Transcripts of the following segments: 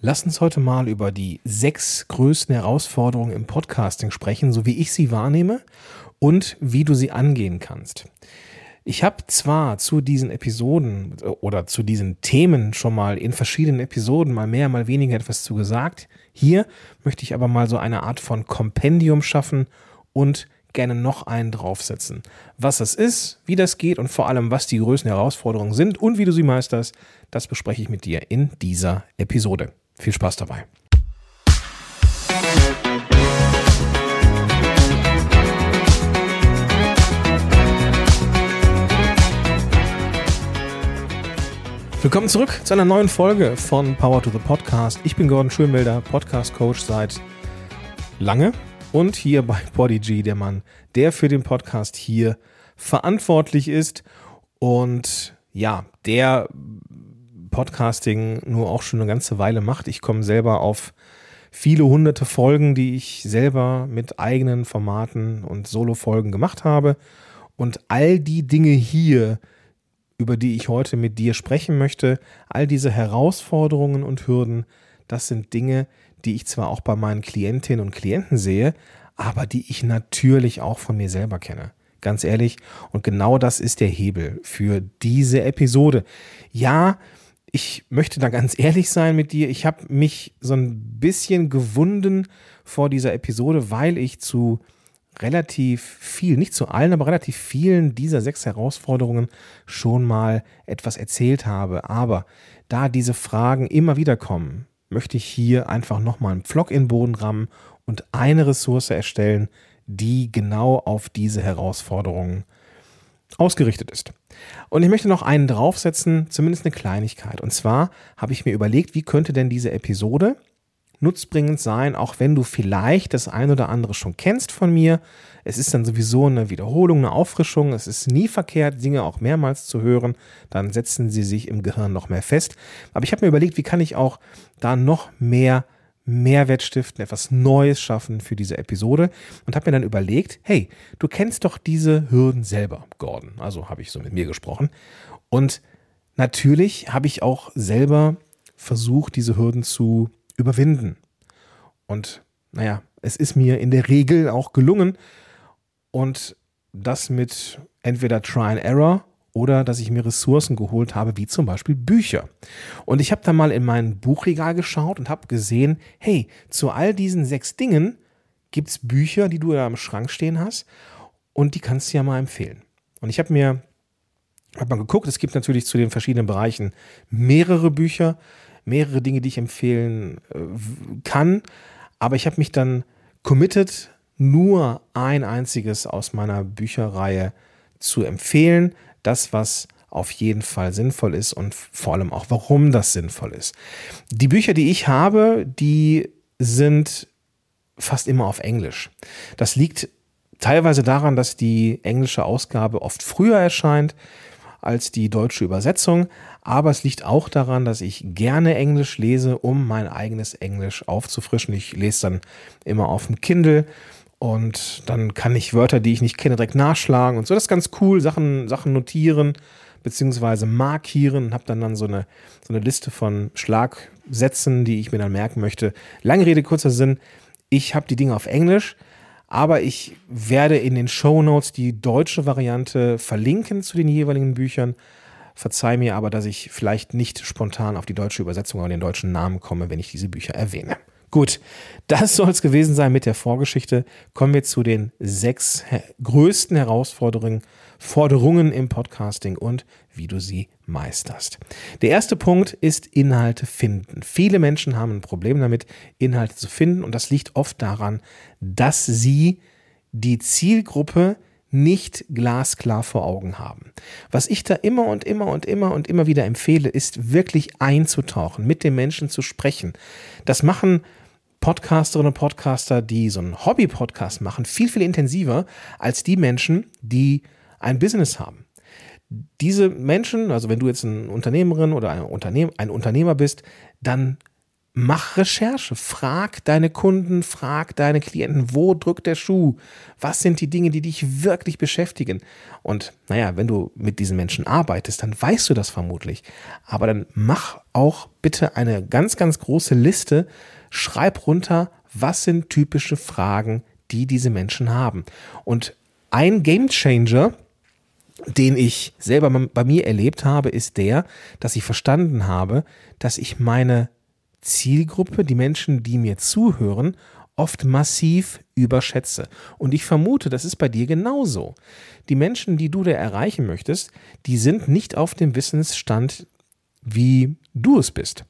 Lass uns heute mal über die sechs größten Herausforderungen im Podcasting sprechen, so wie ich sie wahrnehme und wie du sie angehen kannst. Ich habe zwar zu diesen Episoden oder zu diesen Themen schon mal in verschiedenen Episoden mal mehr, mal weniger etwas zu gesagt. Hier möchte ich aber mal so eine Art von Kompendium schaffen und gerne noch einen draufsetzen. Was das ist, wie das geht und vor allem, was die größten Herausforderungen sind und wie du sie meisterst, das bespreche ich mit dir in dieser Episode. Viel Spaß dabei. Willkommen zurück zu einer neuen Folge von Power to the Podcast. Ich bin Gordon Schönwelder, Podcast Coach seit lange und hier bei Podigy der Mann, der für den Podcast hier verantwortlich ist und ja, der Podcasting nur auch schon eine ganze Weile macht. Ich komme selber auf viele hunderte Folgen, die ich selber mit eigenen Formaten und Solo-Folgen gemacht habe. Und all die Dinge hier, über die ich heute mit dir sprechen möchte, all diese Herausforderungen und Hürden, das sind Dinge, die ich zwar auch bei meinen Klientinnen und Klienten sehe, aber die ich natürlich auch von mir selber kenne. Ganz ehrlich. Und genau das ist der Hebel für diese Episode. Ja, ich möchte da ganz ehrlich sein mit dir. Ich habe mich so ein bisschen gewunden vor dieser Episode, weil ich zu relativ viel, nicht zu allen, aber relativ vielen dieser sechs Herausforderungen schon mal etwas erzählt habe. Aber da diese Fragen immer wieder kommen, möchte ich hier einfach nochmal einen Pflock in den Boden rammen und eine Ressource erstellen, die genau auf diese Herausforderungen ausgerichtet ist. Und ich möchte noch einen draufsetzen, zumindest eine Kleinigkeit. Und zwar habe ich mir überlegt, wie könnte denn diese Episode nutzbringend sein, auch wenn du vielleicht das ein oder andere schon kennst von mir. Es ist dann sowieso eine Wiederholung, eine Auffrischung. Es ist nie verkehrt, Dinge auch mehrmals zu hören. Dann setzen sie sich im Gehirn noch mehr fest. Aber ich habe mir überlegt, wie kann ich auch da noch mehr Mehrwert stiften, etwas Neues schaffen für diese Episode und habe mir dann überlegt, hey, du kennst doch diese Hürden selber, Gordon. Also habe ich so mit mir gesprochen. Und natürlich habe ich auch selber versucht, diese Hürden zu überwinden. Und naja, es ist mir in der Regel auch gelungen. Und das mit entweder Try and Error oder dass ich mir Ressourcen geholt habe, wie zum Beispiel Bücher. Und ich habe da mal in mein Buchregal geschaut und habe gesehen, hey, zu all diesen sechs Dingen gibt es Bücher, die du da im Schrank stehen hast und die kannst du ja mal empfehlen. Und ich habe mir hab mal geguckt, es gibt natürlich zu den verschiedenen Bereichen mehrere Bücher, mehrere Dinge, die ich empfehlen äh, kann. Aber ich habe mich dann committed, nur ein einziges aus meiner Bücherreihe zu empfehlen. Das, was auf jeden Fall sinnvoll ist und vor allem auch, warum das sinnvoll ist. Die Bücher, die ich habe, die sind fast immer auf Englisch. Das liegt teilweise daran, dass die englische Ausgabe oft früher erscheint als die deutsche Übersetzung, aber es liegt auch daran, dass ich gerne Englisch lese, um mein eigenes Englisch aufzufrischen. Ich lese dann immer auf dem Kindle und dann kann ich Wörter, die ich nicht kenne, direkt nachschlagen und so. Das ist ganz cool, Sachen, Sachen notieren beziehungsweise markieren und habe dann, dann so eine, so eine Liste von Schlagsätzen, die ich mir dann merken möchte. Lange Rede, kurzer Sinn. Ich habe die Dinge auf Englisch, aber ich werde in den Show Notes die deutsche Variante verlinken zu den jeweiligen Büchern. Verzeih mir aber, dass ich vielleicht nicht spontan auf die deutsche Übersetzung oder den deutschen Namen komme, wenn ich diese Bücher erwähne. Gut, das soll es gewesen sein mit der Vorgeschichte. Kommen wir zu den sechs größten Herausforderungen Forderungen im Podcasting und wie du sie meisterst. Der erste Punkt ist Inhalte finden. Viele Menschen haben ein Problem damit, Inhalte zu finden und das liegt oft daran, dass sie die Zielgruppe nicht glasklar vor Augen haben. Was ich da immer und immer und immer und immer wieder empfehle, ist wirklich einzutauchen, mit den Menschen zu sprechen. Das machen Podcasterinnen und Podcaster, die so einen Hobby-Podcast machen, viel, viel intensiver als die Menschen, die ein Business haben. Diese Menschen, also wenn du jetzt eine Unternehmerin oder ein, Unternehm, ein Unternehmer bist, dann mach Recherche, frag deine Kunden, frag deine Klienten, wo drückt der Schuh? Was sind die Dinge, die dich wirklich beschäftigen? Und naja, wenn du mit diesen Menschen arbeitest, dann weißt du das vermutlich. Aber dann mach auch bitte eine ganz, ganz große Liste, schreib runter, was sind typische Fragen, die diese Menschen haben. Und ein Game Changer, den ich selber bei mir erlebt habe, ist der, dass ich verstanden habe, dass ich meine Zielgruppe, die Menschen, die mir zuhören, oft massiv überschätze. Und ich vermute, das ist bei dir genauso. Die Menschen, die du da erreichen möchtest, die sind nicht auf dem Wissensstand, wie du es bist.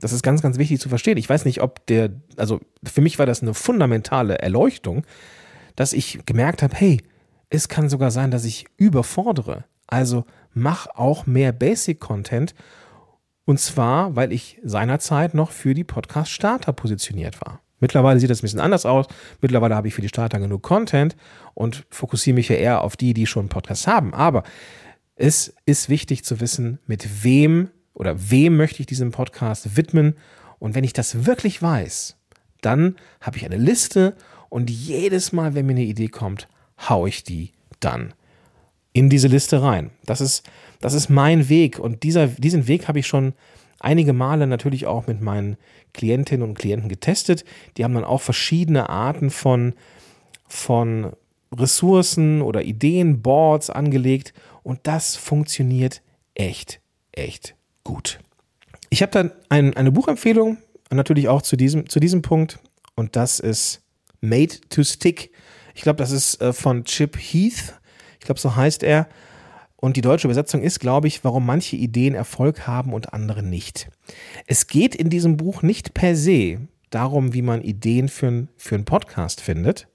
Das ist ganz, ganz wichtig zu verstehen. Ich weiß nicht, ob der, also für mich war das eine fundamentale Erleuchtung, dass ich gemerkt habe, hey, es kann sogar sein, dass ich überfordere. Also mach auch mehr Basic-Content. Und zwar, weil ich seinerzeit noch für die Podcast-Starter positioniert war. Mittlerweile sieht das ein bisschen anders aus. Mittlerweile habe ich für die Starter genug Content und fokussiere mich ja eher auf die, die schon einen Podcast haben. Aber es ist wichtig zu wissen, mit wem oder wem möchte ich diesen Podcast widmen. Und wenn ich das wirklich weiß, dann habe ich eine Liste und jedes Mal, wenn mir eine Idee kommt, haue ich die dann in diese Liste rein. Das ist, das ist mein Weg und dieser, diesen Weg habe ich schon einige Male natürlich auch mit meinen Klientinnen und Klienten getestet. Die haben dann auch verschiedene Arten von, von Ressourcen oder Ideen, Boards angelegt und das funktioniert echt, echt gut. Ich habe dann ein, eine Buchempfehlung natürlich auch zu diesem, zu diesem Punkt und das ist Made to Stick ich glaube, das ist äh, von Chip Heath. Ich glaube, so heißt er. Und die deutsche Übersetzung ist, glaube ich, warum manche Ideen Erfolg haben und andere nicht. Es geht in diesem Buch nicht per se darum, wie man Ideen für, für einen Podcast findet,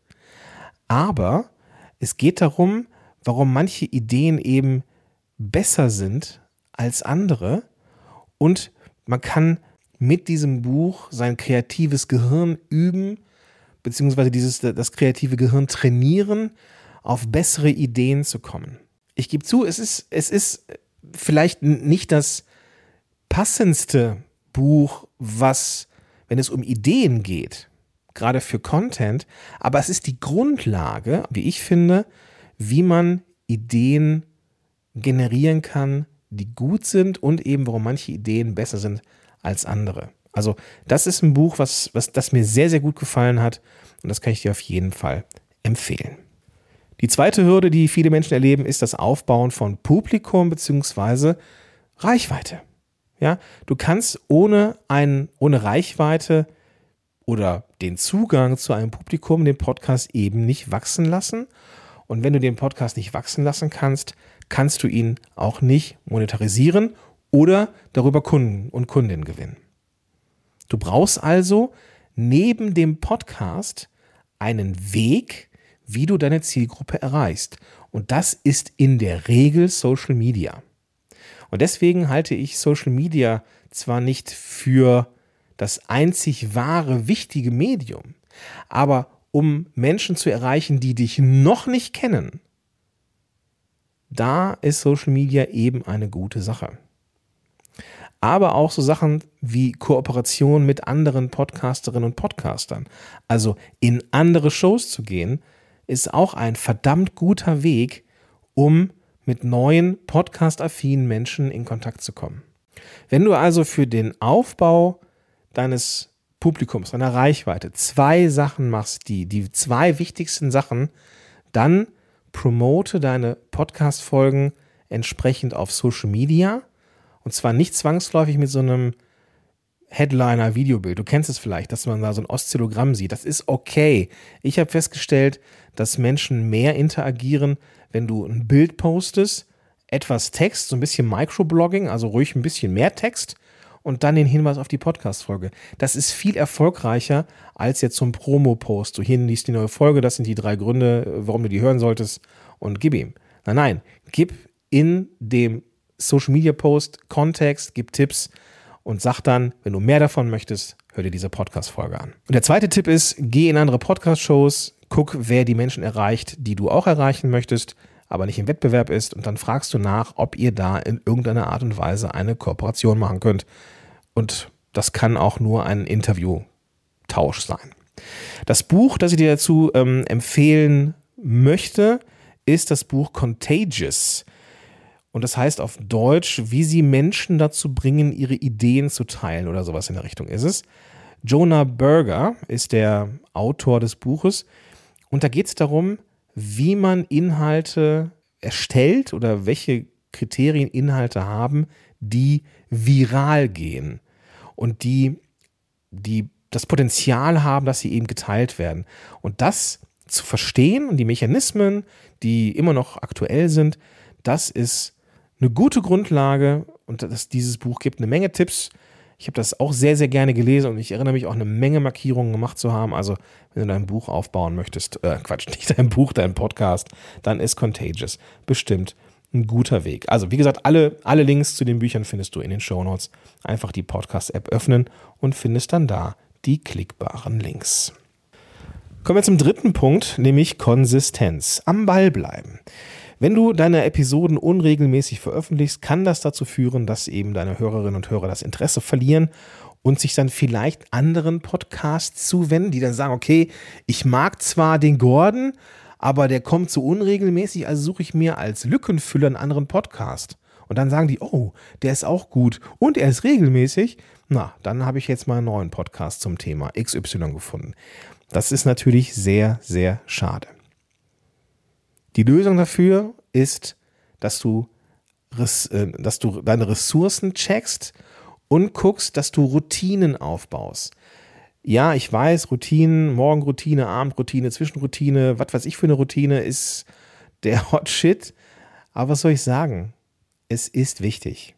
aber es geht darum, warum manche Ideen eben besser sind als andere und man kann mit diesem Buch sein kreatives Gehirn üben beziehungsweise dieses, das kreative Gehirn trainieren, auf bessere Ideen zu kommen. Ich gebe zu, es ist, es ist vielleicht nicht das passendste Buch, was, wenn es um Ideen geht, gerade für Content, aber es ist die Grundlage, wie ich finde, wie man Ideen generieren kann, die gut sind und eben warum manche Ideen besser sind als andere. Also das ist ein Buch, was, was das mir sehr, sehr gut gefallen hat und das kann ich dir auf jeden Fall empfehlen. Die zweite Hürde, die viele Menschen erleben, ist das Aufbauen von Publikum bzw. Reichweite. Ja, du kannst ohne, ein, ohne Reichweite oder den Zugang zu einem Publikum den Podcast eben nicht wachsen lassen. Und wenn du den Podcast nicht wachsen lassen kannst, kannst du ihn auch nicht monetarisieren oder darüber Kunden und Kundinnen gewinnen. Du brauchst also neben dem Podcast einen Weg, wie du deine Zielgruppe erreichst. Und das ist in der Regel Social Media. Und deswegen halte ich Social Media zwar nicht für das einzig wahre, wichtige Medium, aber um Menschen zu erreichen, die dich noch nicht kennen, da ist Social Media eben eine gute Sache aber auch so Sachen wie Kooperation mit anderen Podcasterinnen und Podcastern. Also in andere Shows zu gehen, ist auch ein verdammt guter Weg, um mit neuen podcast-affinen Menschen in Kontakt zu kommen. Wenn du also für den Aufbau deines Publikums, deiner Reichweite zwei Sachen machst, die, die zwei wichtigsten Sachen, dann promote deine Podcast-Folgen entsprechend auf Social Media – und zwar nicht zwangsläufig mit so einem Headliner-Videobild. Du kennst es vielleicht, dass man da so ein Oszillogramm sieht. Das ist okay. Ich habe festgestellt, dass Menschen mehr interagieren, wenn du ein Bild postest, etwas Text, so ein bisschen Microblogging, also ruhig ein bisschen mehr Text und dann den Hinweis auf die Podcast-Folge. Das ist viel erfolgreicher als jetzt ein Promo-Post. Du hier liest die neue Folge, das sind die drei Gründe, warum du die hören solltest und gib ihm. Nein, nein, gib in dem Social Media Post, Kontext, gib Tipps und sag dann, wenn du mehr davon möchtest, hör dir diese Podcast-Folge an. Und der zweite Tipp ist, geh in andere Podcast-Shows, guck, wer die Menschen erreicht, die du auch erreichen möchtest, aber nicht im Wettbewerb ist und dann fragst du nach, ob ihr da in irgendeiner Art und Weise eine Kooperation machen könnt. Und das kann auch nur ein Interviewtausch sein. Das Buch, das ich dir dazu ähm, empfehlen möchte, ist das Buch Contagious. Und das heißt auf Deutsch, wie sie Menschen dazu bringen, ihre Ideen zu teilen oder sowas in der Richtung ist es. Jonah Berger ist der Autor des Buches. Und da geht es darum, wie man Inhalte erstellt oder welche Kriterien Inhalte haben, die viral gehen und die, die das Potenzial haben, dass sie eben geteilt werden. Und das zu verstehen und die Mechanismen, die immer noch aktuell sind, das ist eine gute Grundlage und das, dieses Buch gibt eine Menge Tipps. Ich habe das auch sehr, sehr gerne gelesen und ich erinnere mich auch eine Menge Markierungen gemacht zu haben. Also, wenn du dein Buch aufbauen möchtest, äh, Quatsch, nicht dein Buch, dein Podcast, dann ist Contagious bestimmt ein guter Weg. Also, wie gesagt, alle, alle Links zu den Büchern findest du in den Show Notes. Einfach die Podcast-App öffnen und findest dann da die klickbaren Links. Kommen wir zum dritten Punkt, nämlich Konsistenz. Am Ball bleiben. Wenn du deine Episoden unregelmäßig veröffentlichst, kann das dazu führen, dass eben deine Hörerinnen und Hörer das Interesse verlieren und sich dann vielleicht anderen Podcasts zuwenden, die dann sagen, okay, ich mag zwar den Gordon, aber der kommt so unregelmäßig, also suche ich mir als Lückenfüller einen anderen Podcast. Und dann sagen die, oh, der ist auch gut und er ist regelmäßig. Na, dann habe ich jetzt mal einen neuen Podcast zum Thema XY gefunden. Das ist natürlich sehr, sehr schade. Die Lösung dafür ist, dass du, äh, dass du deine Ressourcen checkst und guckst, dass du Routinen aufbaust. Ja, ich weiß, Routinen, Morgenroutine, Abendroutine, Zwischenroutine, was weiß ich für eine Routine ist der Hot Shit. Aber was soll ich sagen? Es ist wichtig.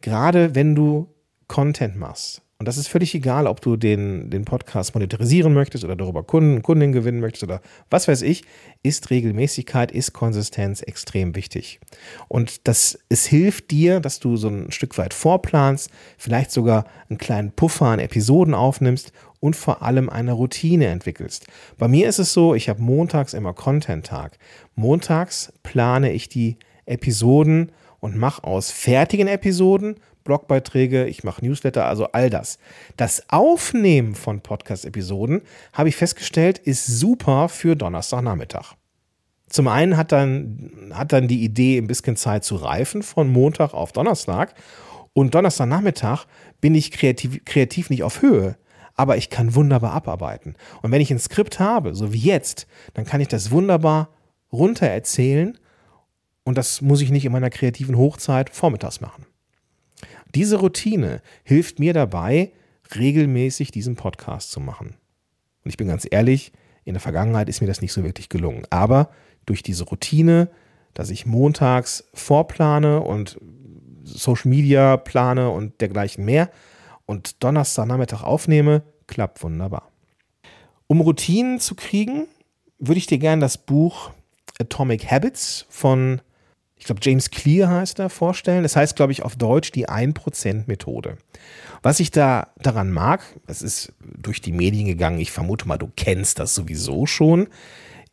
Gerade wenn du Content machst, und das ist völlig egal, ob du den, den Podcast monetarisieren möchtest oder darüber Kunden, Kundinnen gewinnen möchtest oder was weiß ich, ist Regelmäßigkeit, ist Konsistenz extrem wichtig. Und das, es hilft dir, dass du so ein Stück weit vorplanst, vielleicht sogar einen kleinen Puffer an Episoden aufnimmst und vor allem eine Routine entwickelst. Bei mir ist es so, ich habe montags immer Content-Tag. Montags plane ich die Episoden und mache aus fertigen Episoden Blogbeiträge, ich mache Newsletter, also all das. Das Aufnehmen von Podcast-Episoden, habe ich festgestellt, ist super für Donnerstagnachmittag. Zum einen hat dann, hat dann die Idee ein bisschen Zeit zu reifen von Montag auf Donnerstag. Und Donnerstagnachmittag bin ich kreativ, kreativ nicht auf Höhe, aber ich kann wunderbar abarbeiten. Und wenn ich ein Skript habe, so wie jetzt, dann kann ich das wunderbar runter erzählen und das muss ich nicht in meiner kreativen Hochzeit vormittags machen. Diese Routine hilft mir dabei, regelmäßig diesen Podcast zu machen. Und ich bin ganz ehrlich, in der Vergangenheit ist mir das nicht so wirklich gelungen. Aber durch diese Routine, dass ich montags vorplane und Social Media plane und dergleichen mehr und Donnerstagnachmittag aufnehme, klappt wunderbar. Um Routinen zu kriegen, würde ich dir gerne das Buch Atomic Habits von ich glaube, James Clear heißt er, vorstellen. Das heißt, glaube ich, auf Deutsch die 1%-Methode. Was ich da daran mag, es ist durch die Medien gegangen, ich vermute mal, du kennst das sowieso schon,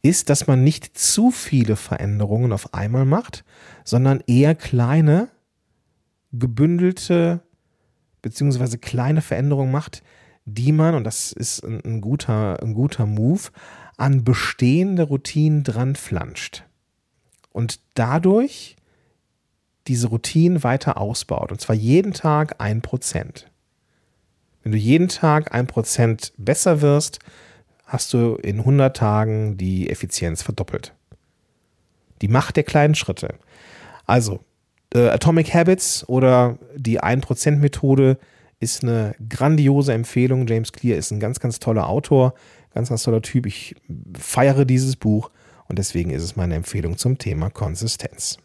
ist, dass man nicht zu viele Veränderungen auf einmal macht, sondern eher kleine, gebündelte, beziehungsweise kleine Veränderungen macht, die man, und das ist ein, ein guter, ein guter Move, an bestehende Routinen dran flanscht und dadurch diese Routinen weiter ausbaut. Und zwar jeden Tag ein Prozent. Wenn du jeden Tag ein Prozent besser wirst, hast du in 100 Tagen die Effizienz verdoppelt. Die Macht der kleinen Schritte. Also, äh, Atomic Habits oder die 1%-Methode ist eine grandiose Empfehlung. James Clear ist ein ganz, ganz toller Autor, ganz, ganz toller Typ. Ich feiere dieses Buch und deswegen ist es meine Empfehlung zum Thema Konsistenz.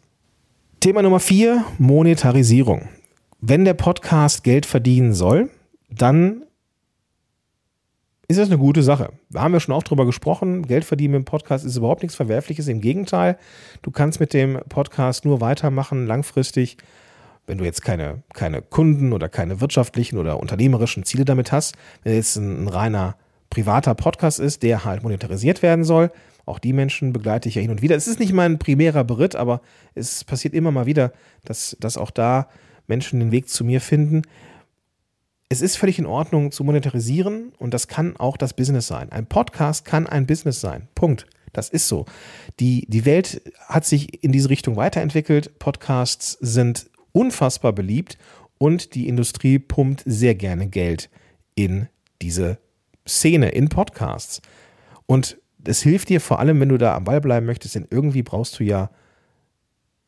Thema Nummer vier, Monetarisierung. Wenn der Podcast Geld verdienen soll, dann ist das eine gute Sache. Da haben wir schon auch drüber gesprochen. Geld verdienen im Podcast ist überhaupt nichts Verwerfliches. Im Gegenteil, du kannst mit dem Podcast nur weitermachen, langfristig. Wenn du jetzt keine, keine Kunden oder keine wirtschaftlichen oder unternehmerischen Ziele damit hast, wenn jetzt ein reiner privater Podcast ist, der halt monetarisiert werden soll, auch die Menschen begleite ich ja hin und wieder. Es ist nicht mein primärer Beritt, aber es passiert immer mal wieder, dass, dass auch da Menschen den Weg zu mir finden. es ist völlig in Ordnung zu monetarisieren und das kann auch das Business sein. Ein Podcast kann ein Business sein. Punkt. Das ist so. Die, die Welt hat sich in diese Richtung weiterentwickelt. Podcasts sind unfassbar beliebt und die Industrie pumpt sehr gerne Geld in diese Szene, in Podcasts. Und es hilft dir vor allem, wenn du da am Ball bleiben möchtest, denn irgendwie brauchst du ja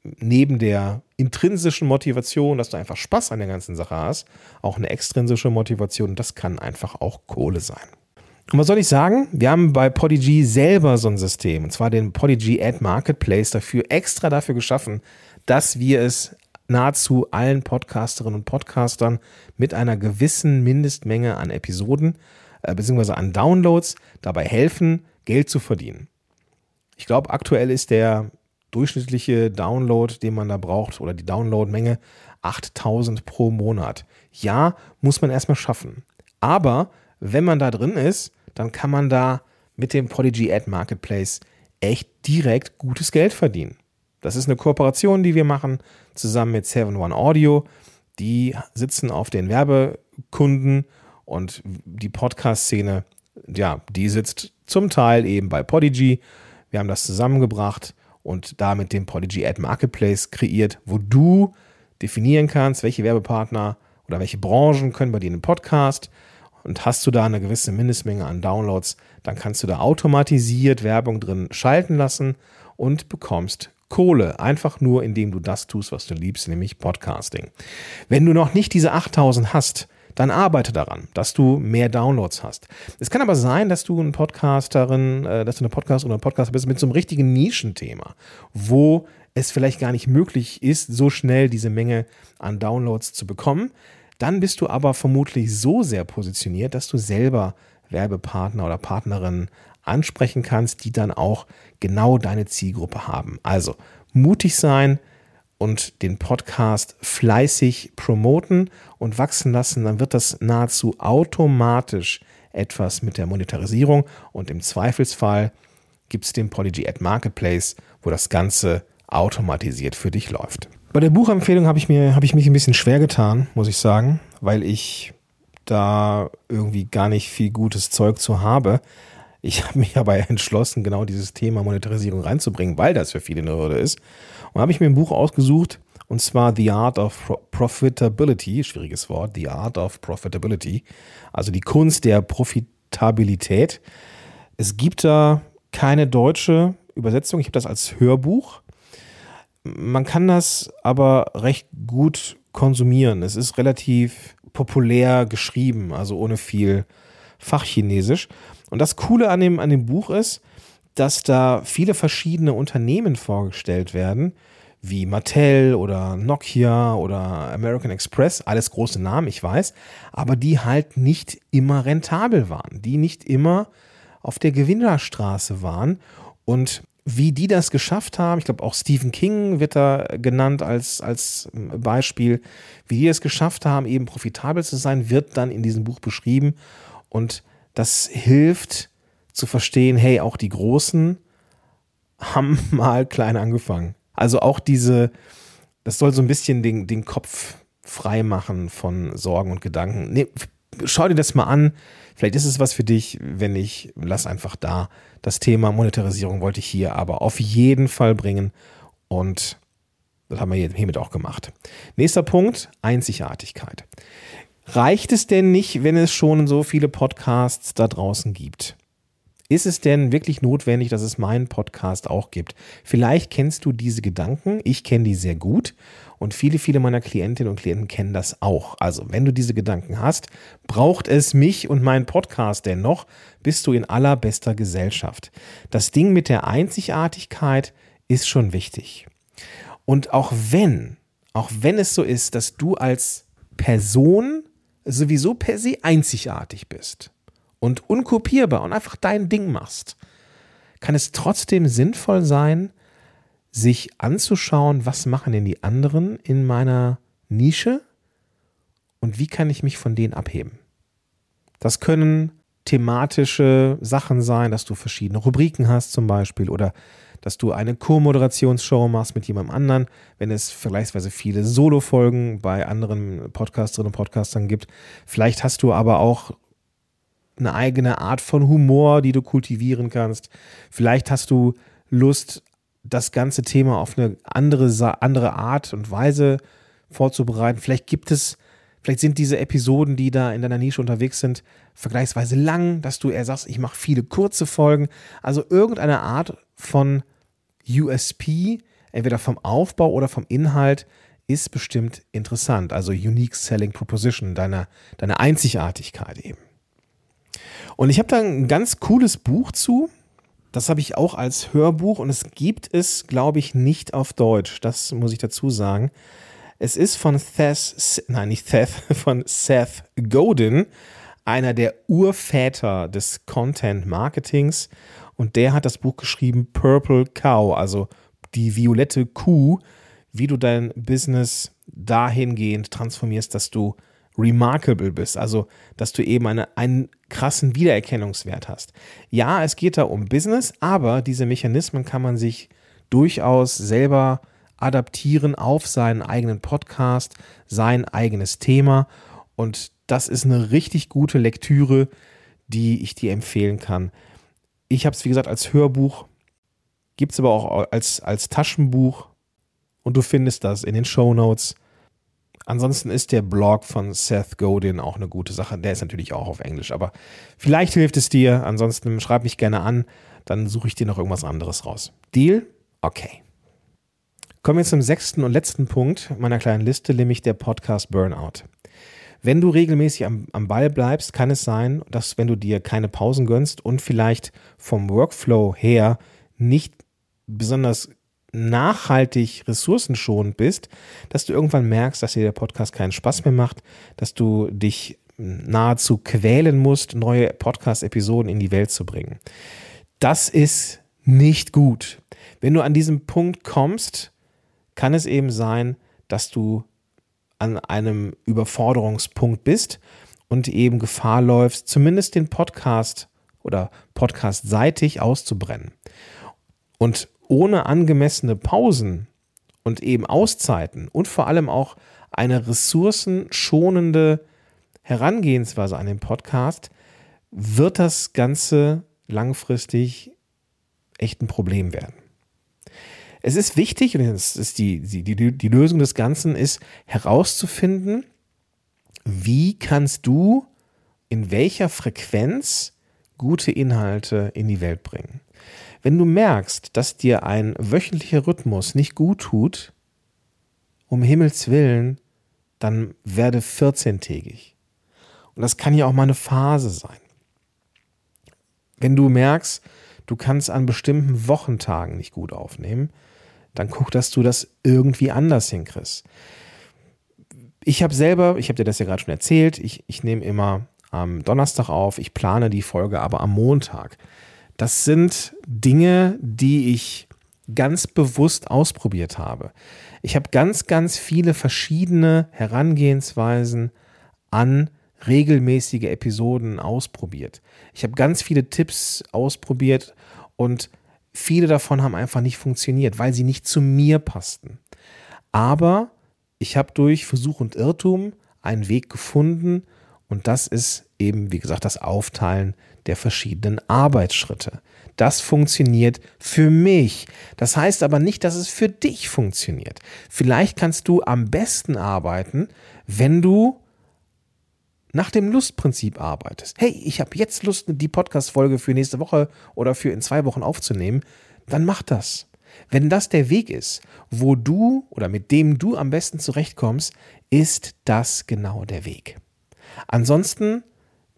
neben der intrinsischen Motivation, dass du einfach Spaß an der ganzen Sache hast, auch eine extrinsische Motivation. Das kann einfach auch Kohle sein. Und was soll ich sagen? Wir haben bei Podigy selber so ein System, und zwar den Podigy Ad Marketplace dafür, extra dafür geschaffen, dass wir es nahezu allen Podcasterinnen und Podcastern mit einer gewissen Mindestmenge an Episoden äh, bzw. an Downloads dabei helfen, Geld zu verdienen. Ich glaube, aktuell ist der durchschnittliche Download, den man da braucht, oder die Downloadmenge 8000 pro Monat. Ja, muss man erstmal schaffen. Aber wenn man da drin ist, dann kann man da mit dem Podigy Ad Marketplace echt direkt gutes Geld verdienen. Das ist eine Kooperation, die wir machen zusammen mit 7 One Audio. Die sitzen auf den Werbekunden und die Podcast-Szene, ja, die sitzt zum Teil eben bei Podigy. Wir haben das zusammengebracht und damit den Podigy Ad Marketplace kreiert, wo du definieren kannst, welche Werbepartner oder welche Branchen können bei dir in den Podcast und hast du da eine gewisse Mindestmenge an Downloads, dann kannst du da automatisiert Werbung drin schalten lassen und bekommst Kohle, einfach nur indem du das tust, was du liebst, nämlich Podcasting. Wenn du noch nicht diese 8000 hast, dann arbeite daran, dass du mehr Downloads hast. Es kann aber sein, dass du ein Podcasterin, äh, dass du eine Podcast oder ein Podcaster bist mit so einem richtigen Nischenthema, wo es vielleicht gar nicht möglich ist, so schnell diese Menge an Downloads zu bekommen. Dann bist du aber vermutlich so sehr positioniert, dass du selber Werbepartner oder Partnerinnen ansprechen kannst, die dann auch genau deine Zielgruppe haben. Also mutig sein, und den Podcast fleißig promoten und wachsen lassen, dann wird das nahezu automatisch etwas mit der Monetarisierung und im Zweifelsfall gibt es den Polygy Ad Marketplace, wo das Ganze automatisiert für dich läuft. Bei der Buchempfehlung habe ich, hab ich mich ein bisschen schwer getan, muss ich sagen, weil ich da irgendwie gar nicht viel gutes Zeug zu habe. Ich habe mich aber entschlossen, genau dieses Thema Monetarisierung reinzubringen, weil das für viele eine Hürde ist. Und habe ich mir ein Buch ausgesucht, und zwar The Art of Profitability, schwieriges Wort, The Art of Profitability, also die Kunst der Profitabilität. Es gibt da keine deutsche Übersetzung, ich habe das als Hörbuch. Man kann das aber recht gut konsumieren. Es ist relativ populär geschrieben, also ohne viel Fachchinesisch. Und das Coole an dem, an dem Buch ist, dass da viele verschiedene Unternehmen vorgestellt werden, wie Mattel oder Nokia oder American Express, alles große Namen, ich weiß, aber die halt nicht immer rentabel waren, die nicht immer auf der Gewinnerstraße waren. Und wie die das geschafft haben, ich glaube auch Stephen King wird da genannt als, als Beispiel, wie die es geschafft haben, eben profitabel zu sein, wird dann in diesem Buch beschrieben. Und das hilft zu verstehen, hey, auch die Großen haben mal klein angefangen. Also auch diese, das soll so ein bisschen den, den Kopf frei machen von Sorgen und Gedanken. Nee, schau dir das mal an. Vielleicht ist es was für dich. Wenn nicht, lass einfach da. Das Thema Monetarisierung wollte ich hier aber auf jeden Fall bringen. Und das haben wir hiermit auch gemacht. Nächster Punkt, Einzigartigkeit. Reicht es denn nicht, wenn es schon so viele Podcasts da draußen gibt? Ist es denn wirklich notwendig, dass es meinen Podcast auch gibt? Vielleicht kennst du diese Gedanken. Ich kenne die sehr gut und viele, viele meiner Klientinnen und Klienten kennen das auch. Also, wenn du diese Gedanken hast, braucht es mich und meinen Podcast dennoch, bist du in allerbester Gesellschaft. Das Ding mit der Einzigartigkeit ist schon wichtig. Und auch wenn, auch wenn es so ist, dass du als Person sowieso per se einzigartig bist, und unkopierbar und einfach dein Ding machst, kann es trotzdem sinnvoll sein, sich anzuschauen, was machen denn die anderen in meiner Nische und wie kann ich mich von denen abheben. Das können thematische Sachen sein, dass du verschiedene Rubriken hast zum Beispiel oder dass du eine Co-Moderationsshow machst mit jemandem anderen, wenn es vergleichsweise viele Solo-Folgen bei anderen Podcasterinnen und Podcastern gibt. Vielleicht hast du aber auch eine eigene Art von Humor, die du kultivieren kannst. Vielleicht hast du Lust, das ganze Thema auf eine andere, andere Art und Weise vorzubereiten. Vielleicht gibt es, vielleicht sind diese Episoden, die da in deiner Nische unterwegs sind, vergleichsweise lang, dass du eher sagst, ich mache viele kurze Folgen. Also irgendeine Art von USP, entweder vom Aufbau oder vom Inhalt, ist bestimmt interessant. Also Unique Selling Proposition, deine, deine Einzigartigkeit eben. Und ich habe da ein ganz cooles Buch zu. Das habe ich auch als Hörbuch und es gibt es, glaube ich, nicht auf Deutsch. Das muss ich dazu sagen. Es ist von Seth, nein, nicht Seth, von Seth Godin, einer der Urväter des Content Marketings. Und der hat das Buch geschrieben Purple Cow, also die violette Kuh, wie du dein Business dahingehend transformierst, dass du remarkable bist, also dass du eben eine, einen krassen Wiedererkennungswert hast. Ja, es geht da um Business, aber diese Mechanismen kann man sich durchaus selber adaptieren auf seinen eigenen Podcast, sein eigenes Thema und das ist eine richtig gute Lektüre, die ich dir empfehlen kann. Ich habe es, wie gesagt, als Hörbuch, gibt es aber auch als, als Taschenbuch und du findest das in den Show Notes. Ansonsten ist der Blog von Seth Godin auch eine gute Sache. Der ist natürlich auch auf Englisch, aber vielleicht hilft es dir. Ansonsten schreib mich gerne an, dann suche ich dir noch irgendwas anderes raus. Deal? Okay. Kommen wir zum sechsten und letzten Punkt meiner kleinen Liste, nämlich der Podcast Burnout. Wenn du regelmäßig am, am Ball bleibst, kann es sein, dass wenn du dir keine Pausen gönnst und vielleicht vom Workflow her nicht besonders nachhaltig ressourcenschonend bist, dass du irgendwann merkst, dass dir der Podcast keinen Spaß mehr macht, dass du dich nahezu quälen musst, neue Podcast-Episoden in die Welt zu bringen. Das ist nicht gut. Wenn du an diesem Punkt kommst, kann es eben sein, dass du an einem Überforderungspunkt bist und eben Gefahr läufst, zumindest den Podcast oder podcastseitig auszubrennen. Und ohne angemessene Pausen und eben Auszeiten und vor allem auch eine ressourcenschonende Herangehensweise an den Podcast wird das Ganze langfristig echt ein Problem werden. Es ist wichtig, und das ist die, die, die, die Lösung des Ganzen, ist herauszufinden, wie kannst du in welcher Frequenz gute Inhalte in die Welt bringen. Wenn du merkst, dass dir ein wöchentlicher Rhythmus nicht gut tut, um Himmels Willen, dann werde 14-tägig. Und das kann ja auch mal eine Phase sein. Wenn du merkst, du kannst an bestimmten Wochentagen nicht gut aufnehmen, dann guck, dass du das irgendwie anders hinkriegst. Ich habe selber, ich habe dir das ja gerade schon erzählt, ich, ich nehme immer am Donnerstag auf, ich plane die Folge aber am Montag. Das sind Dinge, die ich ganz bewusst ausprobiert habe. Ich habe ganz, ganz viele verschiedene Herangehensweisen an regelmäßige Episoden ausprobiert. Ich habe ganz viele Tipps ausprobiert und viele davon haben einfach nicht funktioniert, weil sie nicht zu mir passten. Aber ich habe durch Versuch und Irrtum einen Weg gefunden und das ist eben, wie gesagt, das Aufteilen der verschiedenen Arbeitsschritte. Das funktioniert für mich. Das heißt aber nicht, dass es für dich funktioniert. Vielleicht kannst du am besten arbeiten, wenn du nach dem Lustprinzip arbeitest. Hey, ich habe jetzt Lust, die Podcast-Folge für nächste Woche oder für in zwei Wochen aufzunehmen. Dann mach das. Wenn das der Weg ist, wo du oder mit dem du am besten zurechtkommst, ist das genau der Weg. Ansonsten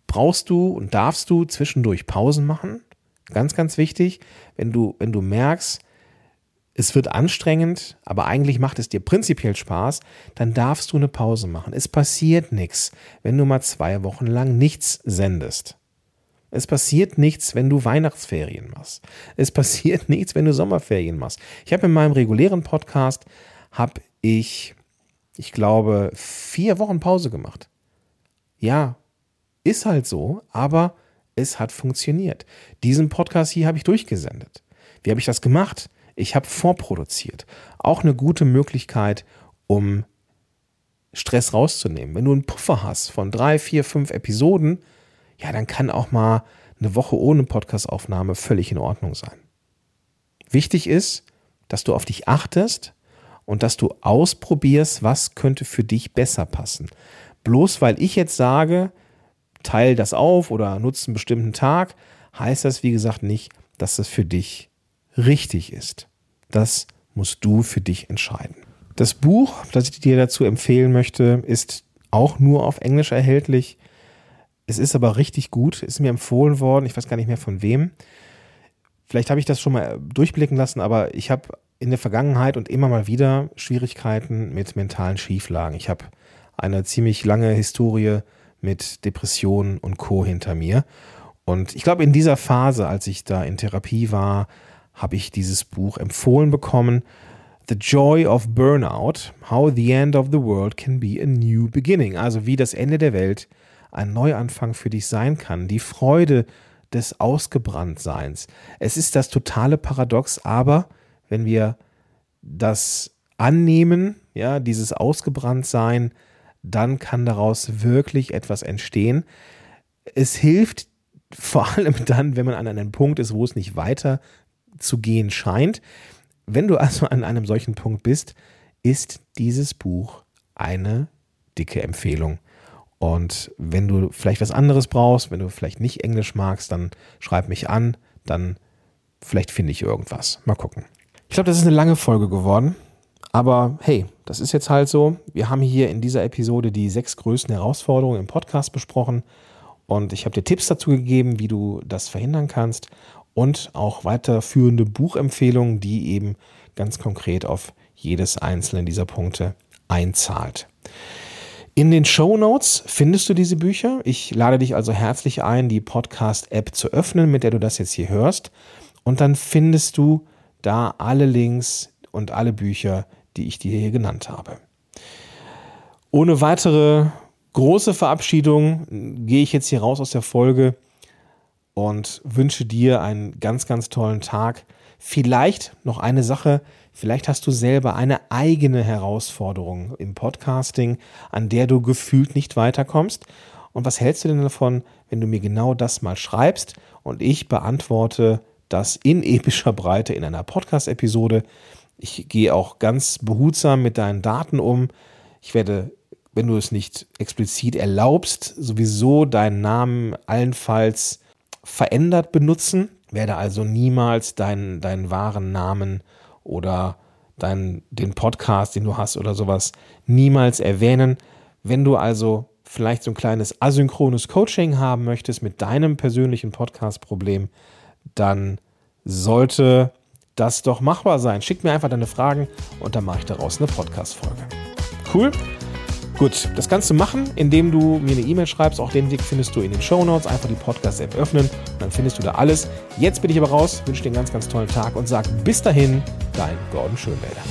brauchst du und darfst du zwischendurch Pausen machen. Ganz, ganz wichtig, wenn du, wenn du merkst, es wird anstrengend, aber eigentlich macht es dir prinzipiell Spaß, dann darfst du eine Pause machen. Es passiert nichts, wenn du mal zwei Wochen lang nichts sendest. Es passiert nichts, wenn du Weihnachtsferien machst. Es passiert nichts, wenn du Sommerferien machst. Ich habe in meinem regulären Podcast, habe ich, ich glaube, vier Wochen Pause gemacht. Ja, ist halt so, aber es hat funktioniert. Diesen Podcast hier habe ich durchgesendet. Wie habe ich das gemacht? Ich habe vorproduziert. Auch eine gute Möglichkeit, um Stress rauszunehmen. Wenn du einen Puffer hast von drei, vier, fünf Episoden, ja, dann kann auch mal eine Woche ohne Podcastaufnahme völlig in Ordnung sein. Wichtig ist, dass du auf dich achtest und dass du ausprobierst, was könnte für dich besser passen. Bloß weil ich jetzt sage, teile das auf oder nutze einen bestimmten Tag, heißt das, wie gesagt, nicht, dass das für dich richtig ist. Das musst du für dich entscheiden. Das Buch, das ich dir dazu empfehlen möchte, ist auch nur auf Englisch erhältlich. Es ist aber richtig gut, ist mir empfohlen worden, ich weiß gar nicht mehr von wem. Vielleicht habe ich das schon mal durchblicken lassen, aber ich habe in der Vergangenheit und immer mal wieder Schwierigkeiten mit mentalen Schieflagen. Ich habe eine ziemlich lange Historie mit Depressionen und Co. hinter mir. Und ich glaube, in dieser Phase, als ich da in Therapie war, habe ich dieses Buch empfohlen bekommen. The Joy of Burnout, How the End of the World Can Be a New Beginning. Also wie das Ende der Welt ein Neuanfang für dich sein kann. Die Freude des Ausgebranntseins. Es ist das totale Paradox, aber wenn wir das annehmen, ja, dieses Ausgebranntsein, dann kann daraus wirklich etwas entstehen. Es hilft vor allem dann, wenn man an einem Punkt ist, wo es nicht weiter zu gehen scheint. Wenn du also an einem solchen Punkt bist, ist dieses Buch eine dicke Empfehlung. Und wenn du vielleicht was anderes brauchst, wenn du vielleicht nicht Englisch magst, dann schreib mich an, dann vielleicht finde ich irgendwas. Mal gucken. Ich glaube, das ist eine lange Folge geworden. Aber hey, das ist jetzt halt so. Wir haben hier in dieser Episode die sechs größten Herausforderungen im Podcast besprochen. Und ich habe dir Tipps dazu gegeben, wie du das verhindern kannst. Und auch weiterführende Buchempfehlungen, die eben ganz konkret auf jedes einzelne dieser Punkte einzahlt. In den Show Notes findest du diese Bücher. Ich lade dich also herzlich ein, die Podcast-App zu öffnen, mit der du das jetzt hier hörst. Und dann findest du da alle Links und alle Bücher, die ich dir hier genannt habe. Ohne weitere große Verabschiedung gehe ich jetzt hier raus aus der Folge und wünsche dir einen ganz, ganz tollen Tag. Vielleicht noch eine Sache, vielleicht hast du selber eine eigene Herausforderung im Podcasting, an der du gefühlt nicht weiterkommst. Und was hältst du denn davon, wenn du mir genau das mal schreibst und ich beantworte das in epischer Breite in einer Podcast-Episode. Ich gehe auch ganz behutsam mit deinen Daten um. Ich werde, wenn du es nicht explizit erlaubst, sowieso deinen Namen allenfalls verändert benutzen, werde also niemals deinen, deinen wahren Namen oder deinen, den Podcast, den du hast oder sowas, niemals erwähnen. Wenn du also vielleicht so ein kleines asynchrones Coaching haben möchtest mit deinem persönlichen Podcast-Problem, dann sollte das doch machbar sein. Schick mir einfach deine Fragen und dann mache ich daraus eine Podcast-Folge. Cool? Gut, das kannst du machen, indem du mir eine E-Mail schreibst. Auch den Weg findest du in den Show Notes. Einfach die Podcast-App öffnen, dann findest du da alles. Jetzt bin ich aber raus, wünsche dir einen ganz, ganz tollen Tag und sag bis dahin, dein Gordon Schönwälder.